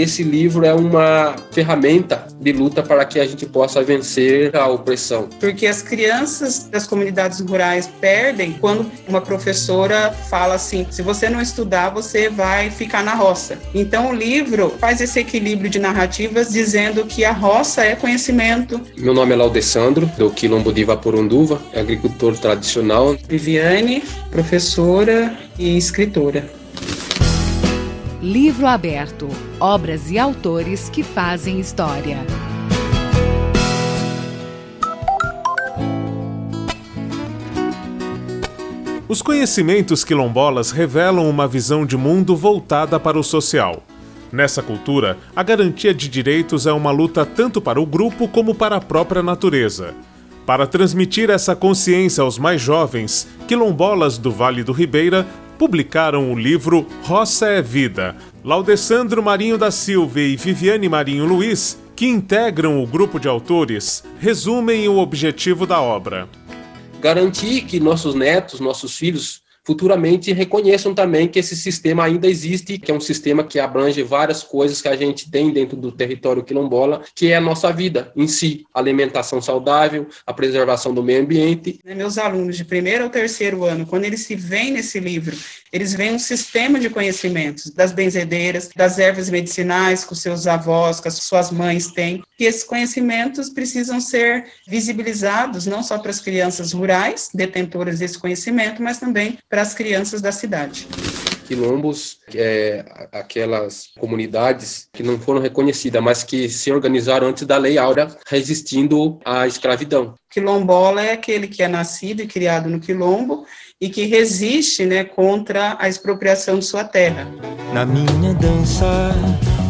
esse livro é uma ferramenta de luta para que a gente possa vencer a opressão. Porque as crianças das comunidades rurais perdem quando uma professora fala assim: se você não estudar, você vai ficar na roça. Então o livro faz esse equilíbrio de narrativas dizendo que a roça é conhecimento. Meu nome é Laudessandro, do Quilombo de Vaporunduva, agricultor tradicional. Viviane, professora e escritora. Livro aberto. Obras e autores que fazem história. Os conhecimentos quilombolas revelam uma visão de mundo voltada para o social. Nessa cultura, a garantia de direitos é uma luta tanto para o grupo como para a própria natureza. Para transmitir essa consciência aos mais jovens, quilombolas do Vale do Ribeira publicaram o livro Roça é Vida. Laudessandro Marinho da Silva e Viviane Marinho Luiz, que integram o grupo de autores, resumem o objetivo da obra garantir que nossos netos, nossos filhos, futuramente reconheçam também que esse sistema ainda existe, que é um sistema que abrange várias coisas que a gente tem dentro do território quilombola, que é a nossa vida em si, alimentação saudável, a preservação do meio ambiente. Né, meus alunos de primeiro ao terceiro ano, quando eles se veem nesse livro, eles veem um sistema de conhecimentos das benzedeiras, das ervas medicinais que os seus avós, que as suas mães têm, que esses conhecimentos precisam ser visibilizados não só para as crianças rurais, detentoras desse conhecimento, mas também para as crianças da cidade quilombos, é, aquelas comunidades que não foram reconhecidas, mas que se organizaram antes da Lei Áurea, resistindo à escravidão. Quilombola é aquele que é nascido e criado no quilombo e que resiste né, contra a expropriação de sua terra. Na minha dança,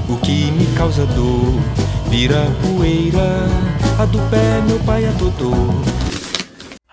o que me causa dor vira poeira, a do pé meu pai adotou.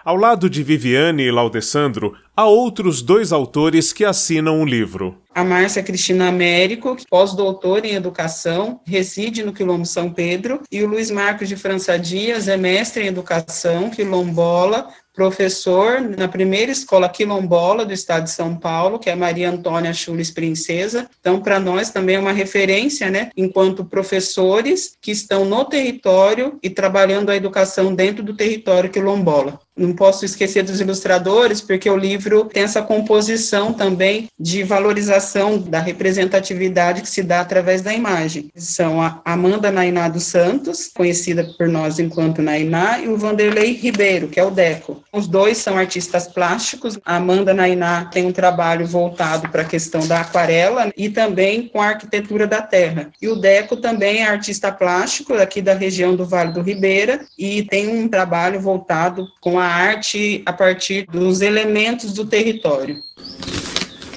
Ao lado de Viviane e Laudessandro, há outros dois autores que assinam o livro. A Márcia Cristina Américo, pós-doutora em educação, reside no Quilombo São Pedro, e o Luiz Marcos de França Dias é mestre em educação, quilombola, professor na primeira escola quilombola do estado de São Paulo, que é Maria Antônia Chules Princesa. Então, para nós também é uma referência, né, enquanto professores que estão no território e trabalhando a educação dentro do território quilombola. Não posso esquecer dos ilustradores, porque o livro tem essa composição também de valorização da representatividade que se dá através da imagem. São a Amanda Nainá dos Santos, conhecida por nós enquanto Nainá, e o Vanderlei Ribeiro, que é o Deco. Os dois são artistas plásticos. A Amanda Nainá tem um trabalho voltado para a questão da aquarela e também com a arquitetura da terra. E o Deco também é artista plástico aqui da região do Vale do Ribeira e tem um trabalho voltado com a arte a partir dos elementos do território.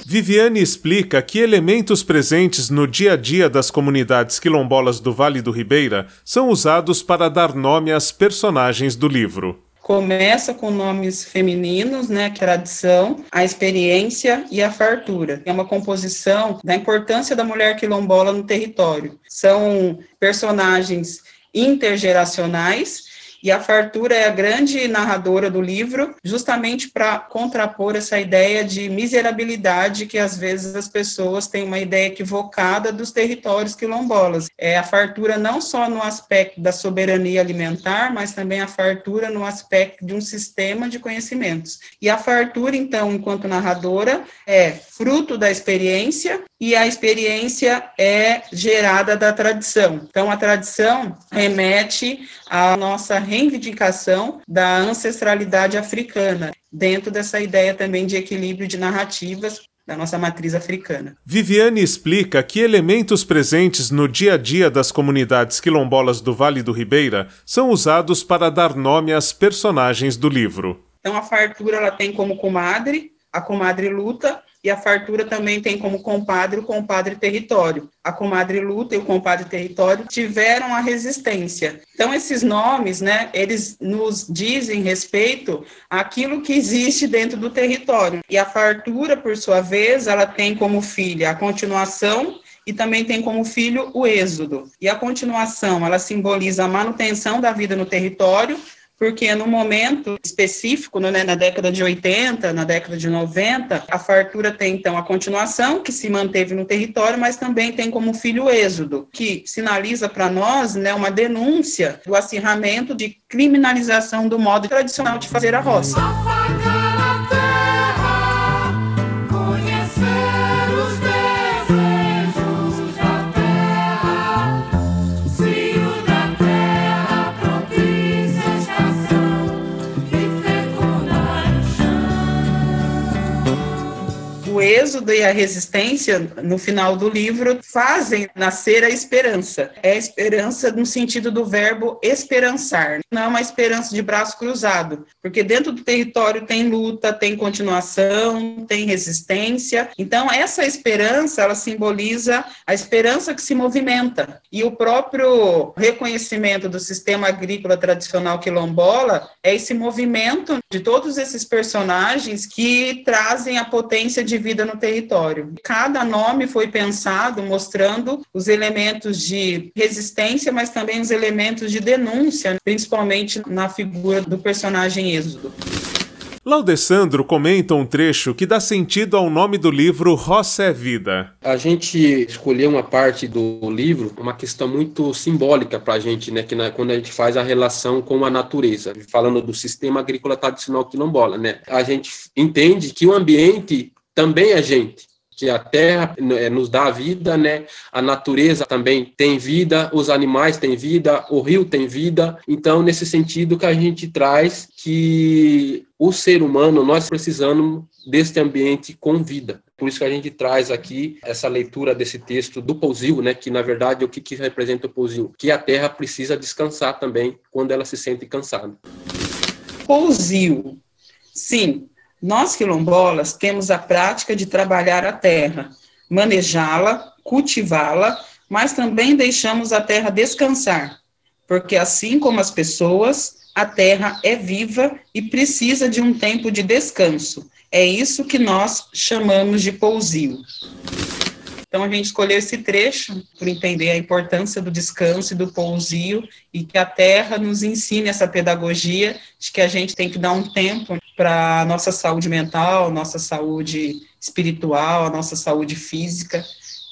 Viviane explica que elementos presentes no dia a dia das comunidades quilombolas do Vale do Ribeira são usados para dar nome às personagens do livro começa com nomes femininos, né, tradição, a experiência e a fartura. É uma composição da importância da mulher quilombola no território. São personagens intergeracionais e a Fartura é a grande narradora do livro, justamente para contrapor essa ideia de miserabilidade que às vezes as pessoas têm uma ideia equivocada dos territórios quilombolas. É a fartura não só no aspecto da soberania alimentar, mas também a fartura no aspecto de um sistema de conhecimentos. E a fartura, então, enquanto narradora, é fruto da experiência e a experiência é gerada da tradição. Então, a tradição remete à nossa reivindicação da ancestralidade africana, dentro dessa ideia também de equilíbrio de narrativas da nossa matriz africana. Viviane explica que elementos presentes no dia a dia das comunidades quilombolas do Vale do Ribeira são usados para dar nome às personagens do livro. Então, a fartura ela tem como comadre a comadre luta e a fartura também tem como compadre o compadre território. A comadre luta e o compadre território tiveram a resistência. Então esses nomes, né, eles nos dizem respeito àquilo que existe dentro do território. E a fartura, por sua vez, ela tem como filha a continuação e também tem como filho o êxodo. E a continuação, ela simboliza a manutenção da vida no território porque no momento específico, né, na década de 80, na década de 90, a fartura tem então a continuação, que se manteve no território, mas também tem como filho o êxodo, que sinaliza para nós né, uma denúncia do acirramento de criminalização do modo tradicional de fazer a roça. Êxodo e a resistência, no final do livro, fazem nascer a esperança. É a esperança no sentido do verbo esperançar. Não é uma esperança de braço cruzado, porque dentro do território tem luta, tem continuação, tem resistência. Então, essa esperança, ela simboliza a esperança que se movimenta. E o próprio reconhecimento do sistema agrícola tradicional quilombola é esse movimento de todos esses personagens que trazem a potência de vida no território. Cada nome foi pensado mostrando os elementos de resistência, mas também os elementos de denúncia, principalmente na figura do personagem Êxodo. Laudessandro comenta um trecho que dá sentido ao nome do livro Roça é Vida. A gente escolheu uma parte do livro, uma questão muito simbólica para a gente, né, que na, quando a gente faz a relação com a natureza, falando do sistema agrícola tradicional quilombola, né, a gente entende que o ambiente também é gente que a terra né, nos dá vida, né? A natureza também tem vida, os animais têm vida, o rio tem vida. Então, nesse sentido que a gente traz que o ser humano, nós precisamos deste ambiente com vida. Por isso que a gente traz aqui essa leitura desse texto do Pousio, né, que na verdade o que, que representa o Pousio? Que a terra precisa descansar também quando ela se sente cansada. Pousio, sim, nós quilombolas temos a prática de trabalhar a terra, manejá-la, cultivá-la, mas também deixamos a terra descansar, porque assim como as pessoas, a terra é viva e precisa de um tempo de descanso. É isso que nós chamamos de pousio. Então a gente escolheu esse trecho por entender a importância do descanso e do pousio e que a terra nos ensine essa pedagogia de que a gente tem que dar um tempo para a nossa saúde mental, nossa saúde espiritual, a nossa saúde física.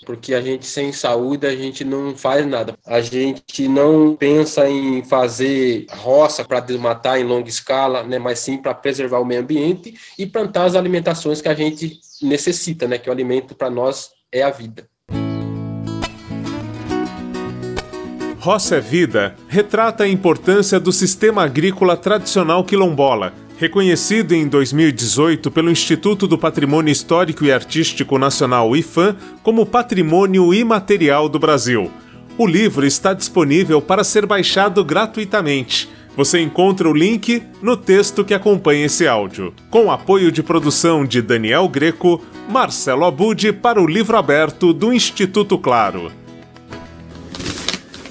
Porque a gente sem saúde, a gente não faz nada. A gente não pensa em fazer roça para desmatar em longa escala, né, mas sim para preservar o meio ambiente e plantar as alimentações que a gente necessita, né, que o alimento para nós é a vida. Roça é Vida retrata a importância do sistema agrícola tradicional quilombola Reconhecido em 2018 pelo Instituto do Patrimônio Histórico e Artístico Nacional IFAM como Patrimônio Imaterial do Brasil. O livro está disponível para ser baixado gratuitamente. Você encontra o link no texto que acompanha esse áudio. Com apoio de produção de Daniel Greco, Marcelo Abud para o livro aberto do Instituto Claro.